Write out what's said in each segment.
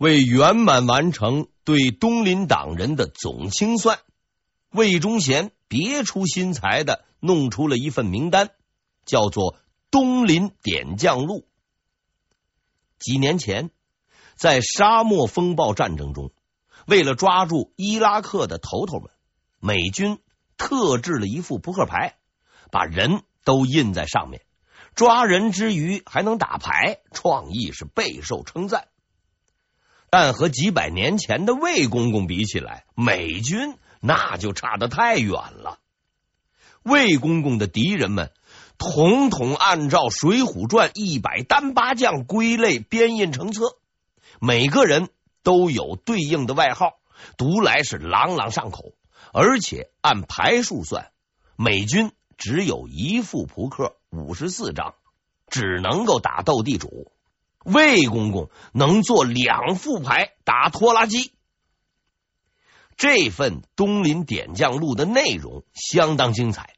为圆满完成对东林党人的总清算，魏忠贤别出心裁的弄出了一份名单，叫做《东林点将录》。几年前，在沙漠风暴战争中，为了抓住伊拉克的头头们，美军特制了一副扑克牌，把人都印在上面。抓人之余还能打牌，创意是备受称赞。但和几百年前的魏公公比起来，美军那就差得太远了。魏公公的敌人们，统统按照《水浒传》一百单八将归类编印成册，每个人都有对应的外号，读来是朗朗上口。而且按牌数算，美军只有一副扑克，五十四张，只能够打斗地主。魏公公能做两副牌打拖拉机。这份《东林点将录》的内容相当精彩。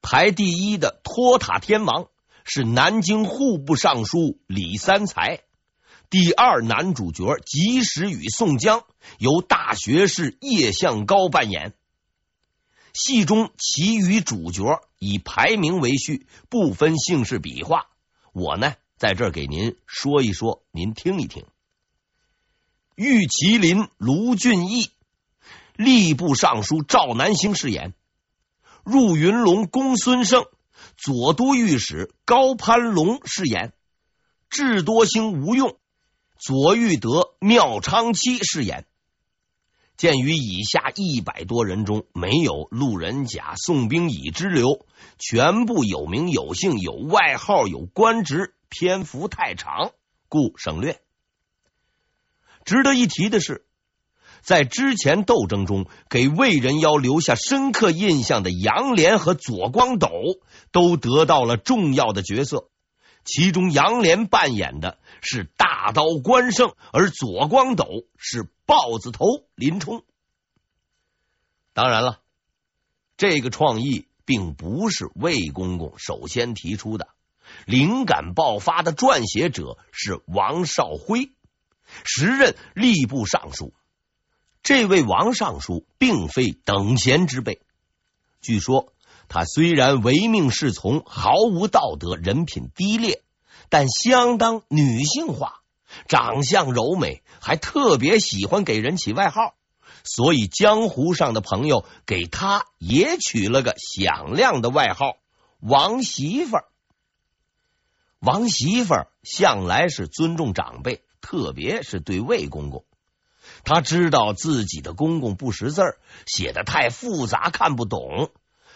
排第一的托塔天王是南京户部尚书李三才，第二男主角及时雨宋江由大学士叶向高扮演。戏中其余主角以排名为序，不分姓氏笔画。我呢？在这儿给您说一说，您听一听。玉麒麟卢俊义，吏部尚书赵南星饰演；入云龙公孙胜，左都御史高攀龙饰演；智多星吴用，左玉德妙昌期饰演。鉴于以下一百多人中没有路人甲、宋兵乙之流，全部有名有姓、有外号、有官职。篇幅太长，故省略。值得一提的是，在之前斗争中给魏人妖留下深刻印象的杨连和左光斗都得到了重要的角色。其中，杨连扮演的是大刀关胜，而左光斗是豹子头林冲。当然了，这个创意并不是魏公公首先提出的。灵感爆发的撰写者是王绍辉，时任吏部尚书。这位王尚书并非等闲之辈，据说他虽然唯命是从，毫无道德，人品低劣，但相当女性化，长相柔美，还特别喜欢给人起外号，所以江湖上的朋友给他也取了个响亮的外号“王媳妇儿”。王媳妇儿向来是尊重长辈，特别是对魏公公。他知道自己的公公不识字，写的太复杂看不懂，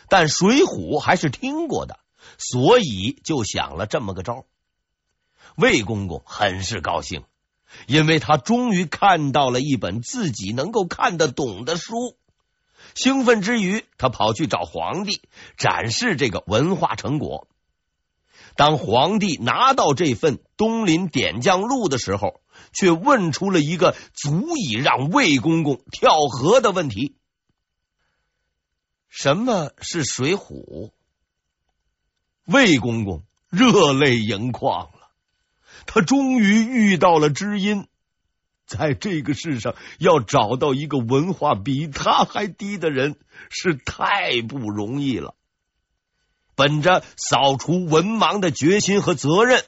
但《水浒》还是听过的，所以就想了这么个招。魏公公很是高兴，因为他终于看到了一本自己能够看得懂的书。兴奋之余，他跑去找皇帝展示这个文化成果。当皇帝拿到这份《东林点将录》的时候，却问出了一个足以让魏公公跳河的问题：什么是《水浒》？魏公公热泪盈眶了，他终于遇到了知音。在这个世上，要找到一个文化比他还低的人，是太不容易了。本着扫除文盲的决心和责任，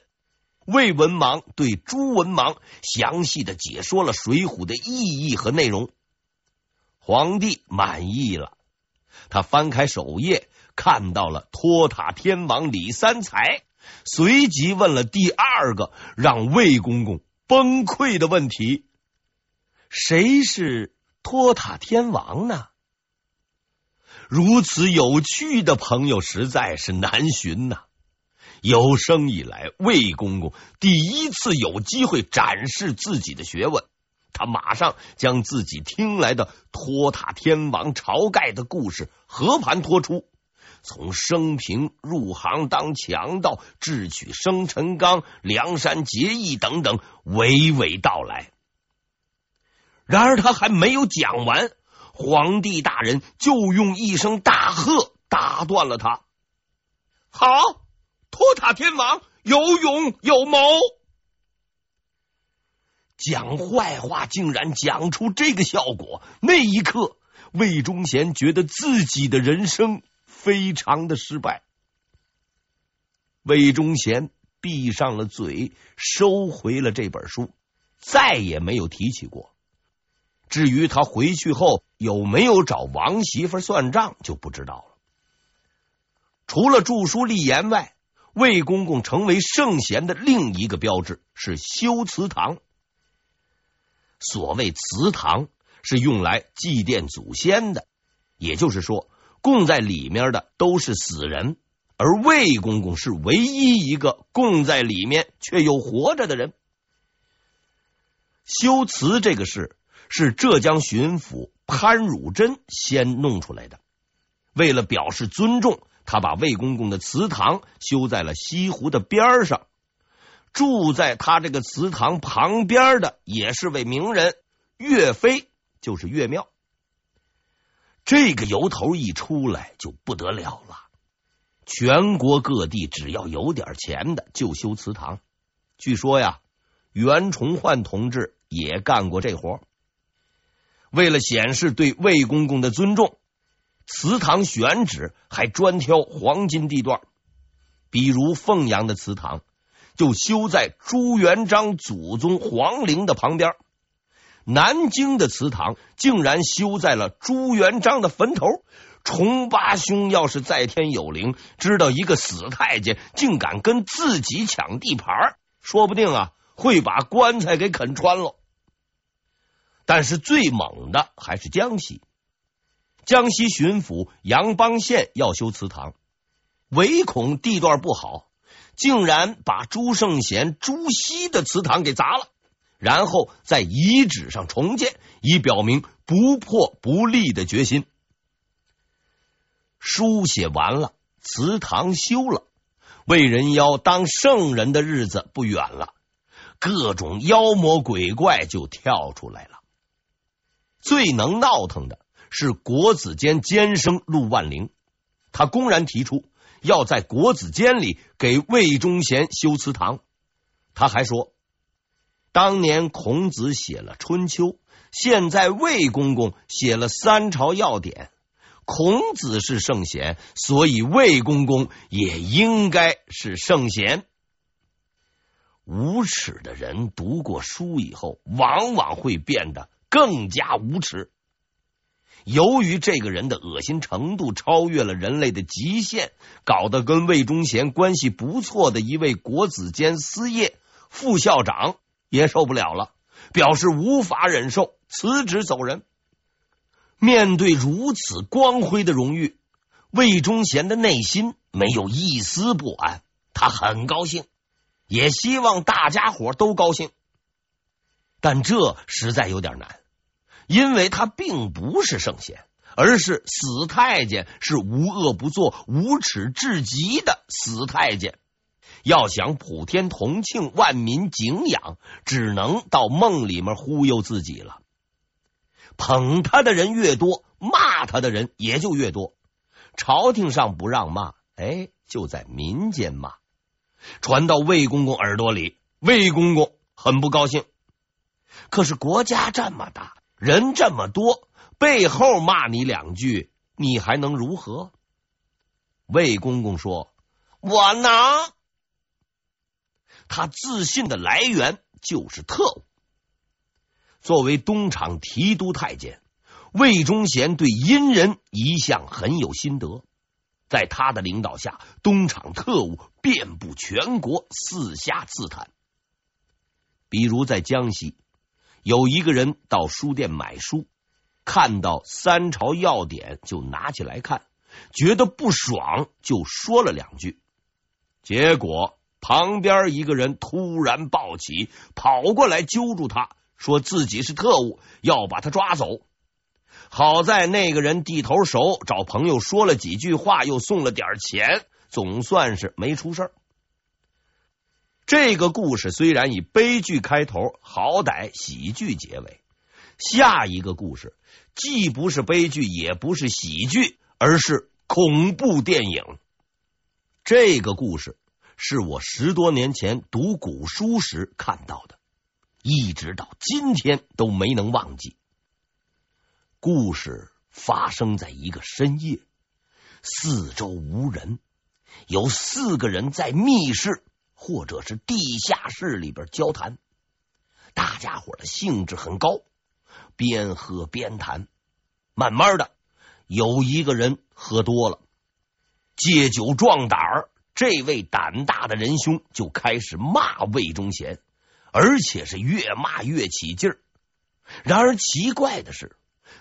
魏文盲对朱文盲详细的解说了《水浒》的意义和内容。皇帝满意了，他翻开首页，看到了托塔天王李三才，随即问了第二个让魏公公崩溃的问题：谁是托塔天王呢？如此有趣的朋友实在是难寻呐！有生以来，魏公公第一次有机会展示自己的学问。他马上将自己听来的托塔天王晁盖的故事和盘托出，从生平、入行当强盗、智取生辰纲、梁山结义等等娓娓道来。然而他还没有讲完。皇帝大人就用一声大喝打断了他。好，托塔天王有勇有谋。讲坏话竟然讲出这个效果，那一刻，魏忠贤觉得自己的人生非常的失败。魏忠贤闭上了嘴，收回了这本书，再也没有提起过。至于他回去后有没有找王媳妇算账，就不知道了。除了著书立言外，魏公公成为圣贤的另一个标志是修祠堂。所谓祠堂是用来祭奠祖先的，也就是说，供在里面的都是死人，而魏公公是唯一一个供在里面却又活着的人。修祠这个事是浙江巡抚潘汝珍先弄出来的，为了表示尊重。他把魏公公的祠堂修在了西湖的边上，住在他这个祠堂旁边的也是位名人，岳飞，就是岳庙。这个由头一出来就不得了了，全国各地只要有点钱的就修祠堂。据说呀，袁崇焕同志也干过这活。为了显示对魏公公的尊重。祠堂选址还专挑黄金地段，比如凤阳的祠堂就修在朱元璋祖宗皇陵的旁边，南京的祠堂竟然修在了朱元璋的坟头。崇八兄要是在天有灵，知道一个死太监竟敢跟自己抢地盘，说不定啊会把棺材给啃穿了。但是最猛的还是江西。江西巡抚杨邦宪要修祠堂，唯恐地段不好，竟然把朱圣贤朱熹的祠堂给砸了，然后在遗址上重建，以表明不破不立的决心。书写完了，祠堂修了，魏人妖当圣人的日子不远了，各种妖魔鬼怪就跳出来了，最能闹腾的。是国子监监生陆万龄，他公然提出要在国子监里给魏忠贤修祠堂。他还说，当年孔子写了《春秋》，现在魏公公写了《三朝要典》。孔子是圣贤，所以魏公公也应该是圣贤。无耻的人读过书以后，往往会变得更加无耻。由于这个人的恶心程度超越了人类的极限，搞得跟魏忠贤关系不错的一位国子监司业副校长也受不了了，表示无法忍受，辞职走人。面对如此光辉的荣誉，魏忠贤的内心没有一丝不安，他很高兴，也希望大家伙都高兴，但这实在有点难。因为他并不是圣贤，而是死太监，是无恶不作、无耻至极的死太监。要想普天同庆、万民敬仰，只能到梦里面忽悠自己了。捧他的人越多，骂他的人也就越多。朝廷上不让骂，哎，就在民间骂，传到魏公公耳朵里，魏公公很不高兴。可是国家这么大。人这么多，背后骂你两句，你还能如何？魏公公说：“我能。”他自信的来源就是特务。作为东厂提督太监，魏忠贤对阴人一向很有心得。在他的领导下，东厂特务遍布全国，四下刺探。比如在江西。有一个人到书店买书，看到《三朝要典》就拿起来看，觉得不爽，就说了两句。结果旁边一个人突然抱起，跑过来揪住他，说自己是特务，要把他抓走。好在那个人地头熟，找朋友说了几句话，又送了点钱，总算是没出事。这个故事虽然以悲剧开头，好歹喜剧结尾。下一个故事既不是悲剧，也不是喜剧，而是恐怖电影。这个故事是我十多年前读古书时看到的。一直到今天都没能忘记。故事发生在一个深夜，四周无人，有四个人在密室或者是地下室里边交谈，大家伙的兴致很高，边喝边谈。慢慢的，有一个人喝多了，借酒壮胆，这位胆大的仁兄就开始骂魏忠贤，而且是越骂越起劲儿。然而奇怪的是，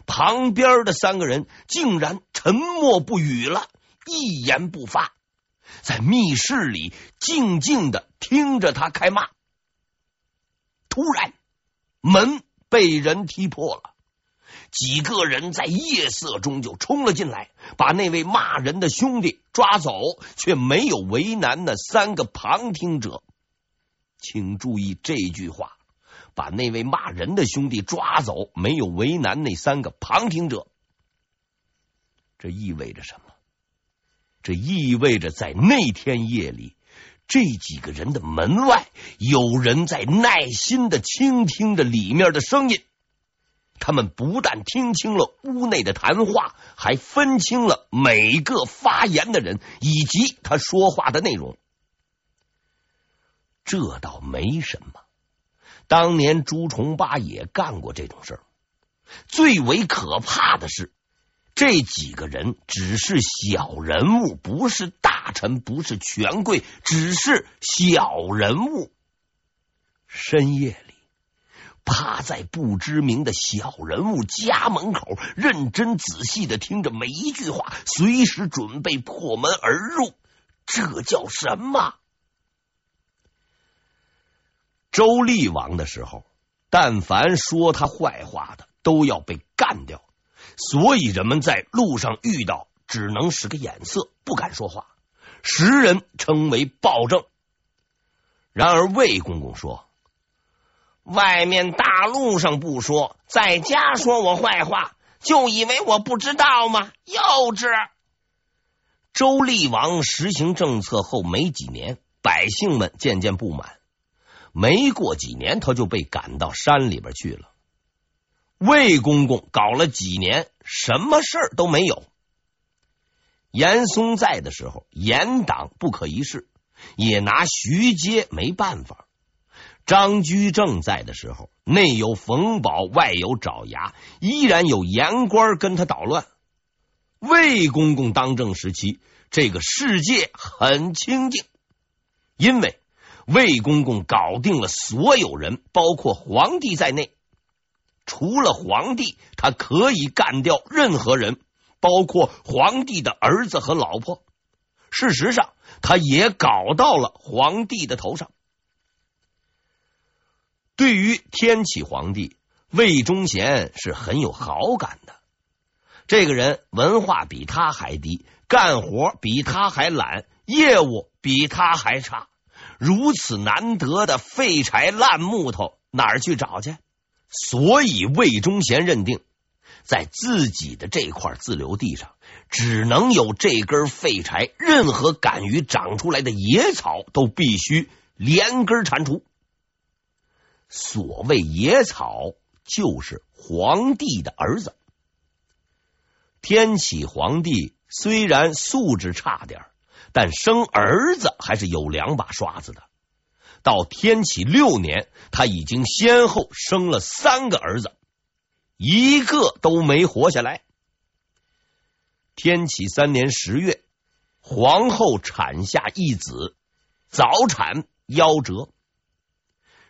旁边的三个人竟然沉默不语了，一言不发，在密室里静静的听着他开骂。突然，门被人踢破了。几个人在夜色中就冲了进来，把那位骂人的兄弟抓走，却没有为难那三个旁听者。请注意这句话：把那位骂人的兄弟抓走，没有为难那三个旁听者。这意味着什么？这意味着在那天夜里，这几个人的门外有人在耐心的倾听着里面的声音。他们不但听清了屋内的谈话，还分清了每个发言的人以及他说话的内容。这倒没什么，当年朱重八也干过这种事儿。最为可怕的是，这几个人只是小人物，不是大臣，不是权贵，只是小人物。深夜里。趴在不知名的小人物家门口，认真仔细的听着每一句话，随时准备破门而入，这叫什么？周厉王的时候，但凡说他坏话的，都要被干掉，所以人们在路上遇到，只能使个眼色，不敢说话，时人称为暴政。然而魏公公说。外面大路上不说，在家说我坏话，就以为我不知道吗？幼稚！周厉王实行政策后没几年，百姓们渐渐不满。没过几年，他就被赶到山里边去了。魏公公搞了几年，什么事儿都没有。严嵩在的时候，严党不可一世，也拿徐阶没办法。张居正在的时候，内有冯保，外有爪牙，依然有言官跟他捣乱。魏公公当政时期，这个世界很清静，因为魏公公搞定了所有人，包括皇帝在内。除了皇帝，他可以干掉任何人，包括皇帝的儿子和老婆。事实上，他也搞到了皇帝的头上。对于天启皇帝，魏忠贤是很有好感的。这个人文化比他还低，干活比他还懒，业务比他还差。如此难得的废柴烂木头，哪儿去找去？所以魏忠贤认定，在自己的这块自留地上，只能有这根废柴，任何敢于长出来的野草，都必须连根铲除。所谓野草，就是皇帝的儿子。天启皇帝虽然素质差点，但生儿子还是有两把刷子的。到天启六年，他已经先后生了三个儿子，一个都没活下来。天启三年十月，皇后产下一子，早产夭折。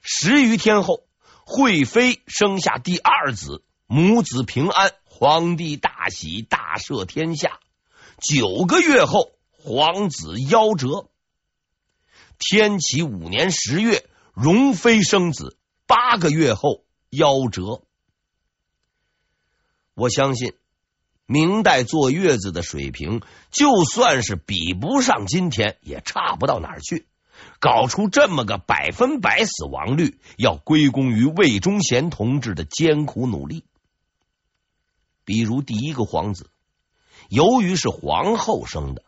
十余天后，惠妃生下第二子，母子平安，皇帝大喜，大赦天下。九个月后，皇子夭折。天启五年十月，容妃生子，八个月后夭折。我相信，明代坐月子的水平，就算是比不上今天，也差不到哪儿去。搞出这么个百分百死亡率，要归功于魏忠贤同志的艰苦努力。比如第一个皇子，由于是皇后生的，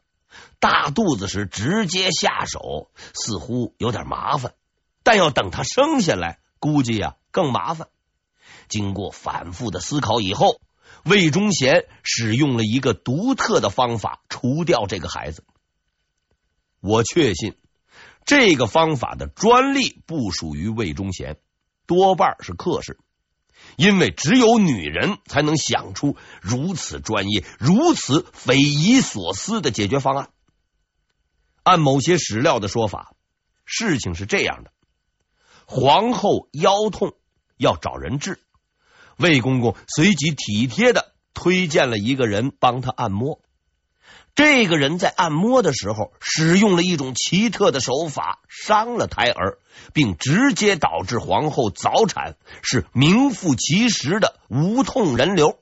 大肚子时直接下手似乎有点麻烦，但要等他生下来估计呀更麻烦。经过反复的思考以后，魏忠贤使用了一个独特的方法除掉这个孩子。我确信这个方法的专利不属于魏忠贤，多半是客氏，因为只有女人才能想出如此专业、如此匪夷所思的解决方案。按某些史料的说法，事情是这样的：皇后腰痛要找人治。魏公公随即体贴的推荐了一个人帮她按摩。这个人在按摩的时候使用了一种奇特的手法，伤了胎儿，并直接导致皇后早产，是名副其实的无痛人流。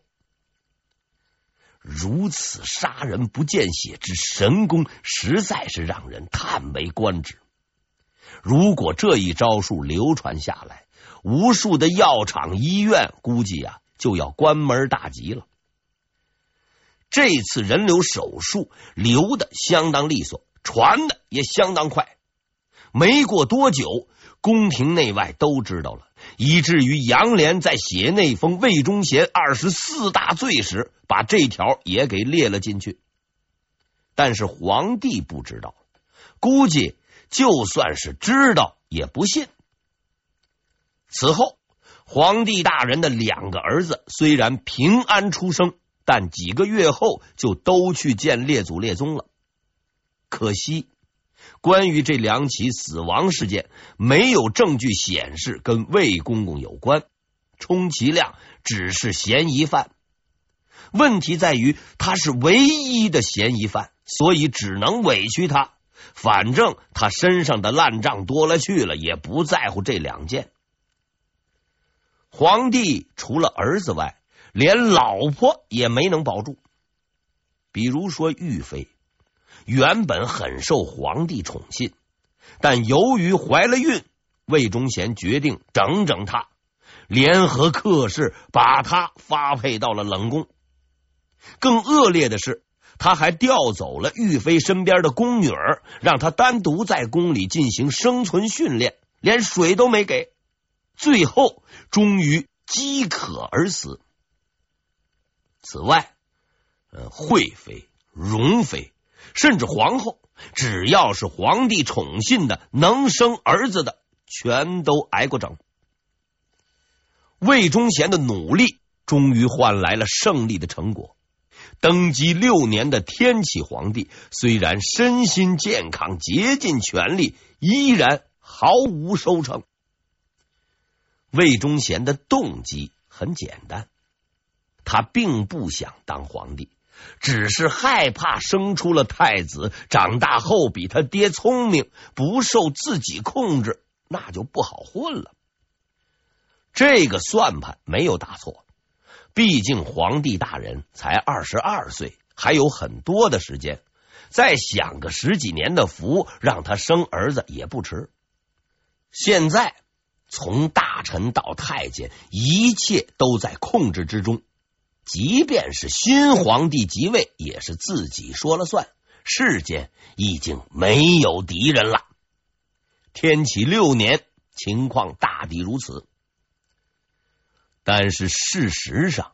如此杀人不见血之神功，实在是让人叹为观止。如果这一招数流传下来，无数的药厂、医院估计啊就要关门大吉了。这次人流手术流的相当利索，传的也相当快。没过多久，宫廷内外都知道了，以至于杨莲在写那封魏忠贤二十四大罪时，把这条也给列了进去。但是皇帝不知道，估计就算是知道也不信。此后，皇帝大人的两个儿子虽然平安出生，但几个月后就都去见列祖列宗了。可惜，关于这两起死亡事件，没有证据显示跟魏公公有关，充其量只是嫌疑犯。问题在于他是唯一的嫌疑犯，所以只能委屈他。反正他身上的烂账多了去了，也不在乎这两件。皇帝除了儿子外，连老婆也没能保住。比如说玉妃，原本很受皇帝宠信，但由于怀了孕，魏忠贤决定整整她，联合客氏把她发配到了冷宫。更恶劣的是，他还调走了玉妃身边的宫女儿，让她单独在宫里进行生存训练，连水都没给。最后，终于饥渴而死。此外，呃，惠妃、容妃，甚至皇后，只要是皇帝宠信的、能生儿子的，全都挨过整。魏忠贤的努力，终于换来了胜利的成果。登基六年的天启皇帝，虽然身心健康，竭尽全力，依然毫无收成。魏忠贤的动机很简单，他并不想当皇帝，只是害怕生出了太子，长大后比他爹聪明，不受自己控制，那就不好混了。这个算盘没有打错，毕竟皇帝大人才二十二岁，还有很多的时间，再享个十几年的福，让他生儿子也不迟。现在。从大臣到太监，一切都在控制之中。即便是新皇帝即位，也是自己说了算。世间已经没有敌人了。天启六年，情况大抵如此。但是事实上，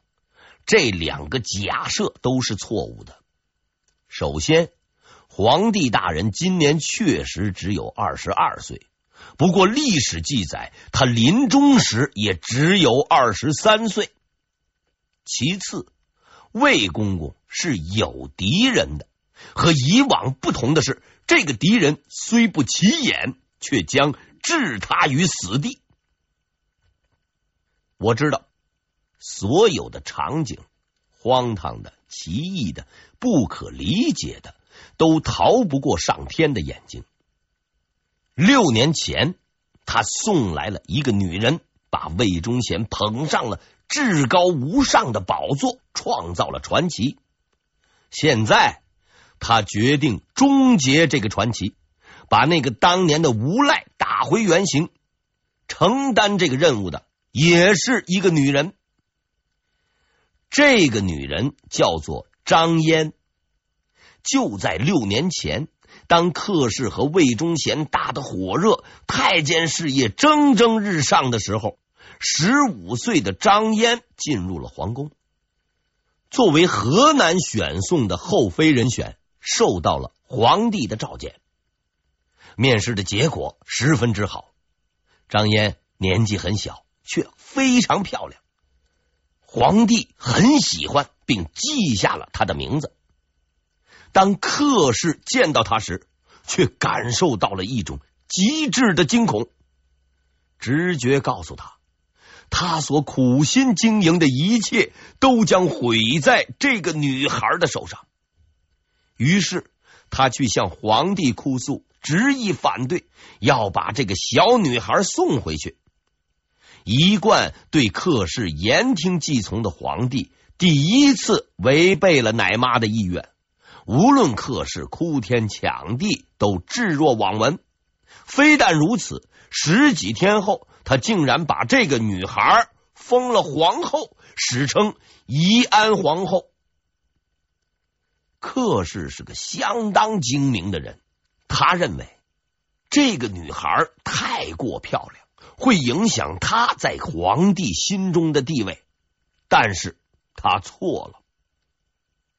这两个假设都是错误的。首先，皇帝大人今年确实只有二十二岁。不过历史记载，他临终时也只有二十三岁。其次，魏公公是有敌人的，和以往不同的是，这个敌人虽不起眼，却将置他于死地。我知道，所有的场景，荒唐的、奇异的、不可理解的，都逃不过上天的眼睛。六年前，他送来了一个女人，把魏忠贤捧上了至高无上的宝座，创造了传奇。现在，他决定终结这个传奇，把那个当年的无赖打回原形。承担这个任务的也是一个女人，这个女人叫做张嫣。就在六年前。当客氏和魏忠贤打得火热，太监事业蒸蒸日上的时候，十五岁的张嫣进入了皇宫，作为河南选送的后妃人选，受到了皇帝的召见。面试的结果十分之好，张嫣年纪很小，却非常漂亮，皇帝很喜欢，并记下了她的名字。当客氏见到她时，却感受到了一种极致的惊恐。直觉告诉他，他所苦心经营的一切都将毁在这个女孩的手上。于是，他去向皇帝哭诉，执意反对，要把这个小女孩送回去。一贯对客氏言听计从的皇帝，第一次违背了奶妈的意愿。无论客氏哭天抢地，都置若罔闻。非但如此，十几天后，他竟然把这个女孩封了皇后，史称宜安皇后。客氏是个相当精明的人，他认为这个女孩太过漂亮，会影响他在皇帝心中的地位。但是他错了，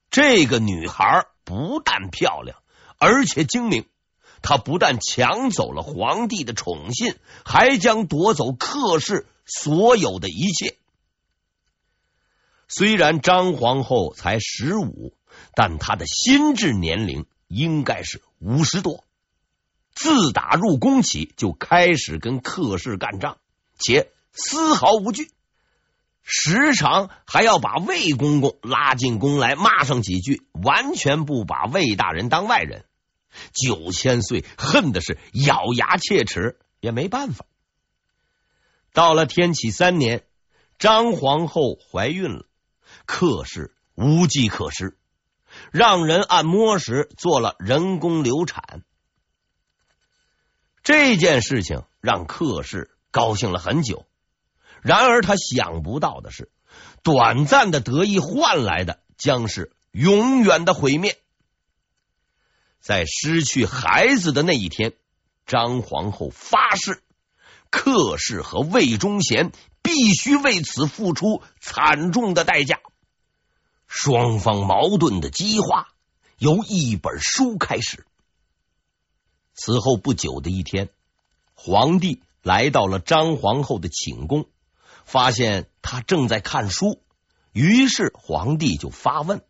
这个女孩。不但漂亮，而且精明。他不但抢走了皇帝的宠信，还将夺走客氏所有的一切。虽然张皇后才十五，但她的心智年龄应该是五十多。自打入宫起，就开始跟客氏干仗，且丝毫无惧。时常还要把魏公公拉进宫来骂上几句，完全不把魏大人当外人。九千岁恨的是咬牙切齿，也没办法。到了天启三年，张皇后怀孕了，客氏无计可施，让人按摩时做了人工流产。这件事情让客氏高兴了很久。然而，他想不到的是，短暂的得意换来的将是永远的毁灭。在失去孩子的那一天，张皇后发誓，克氏和魏忠贤必须为此付出惨重的代价。双方矛盾的激化由一本书开始。此后不久的一天，皇帝来到了张皇后的寝宫。发现他正在看书，于是皇帝就发问：“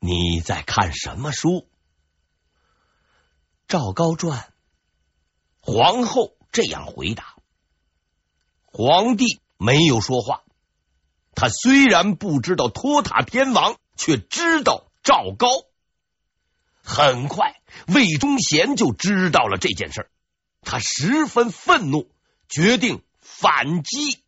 你在看什么书？”《赵高传》。皇后这样回答。皇帝没有说话。他虽然不知道托塔天王，却知道赵高。很快，魏忠贤就知道了这件事，他十分愤怒，决定。反击。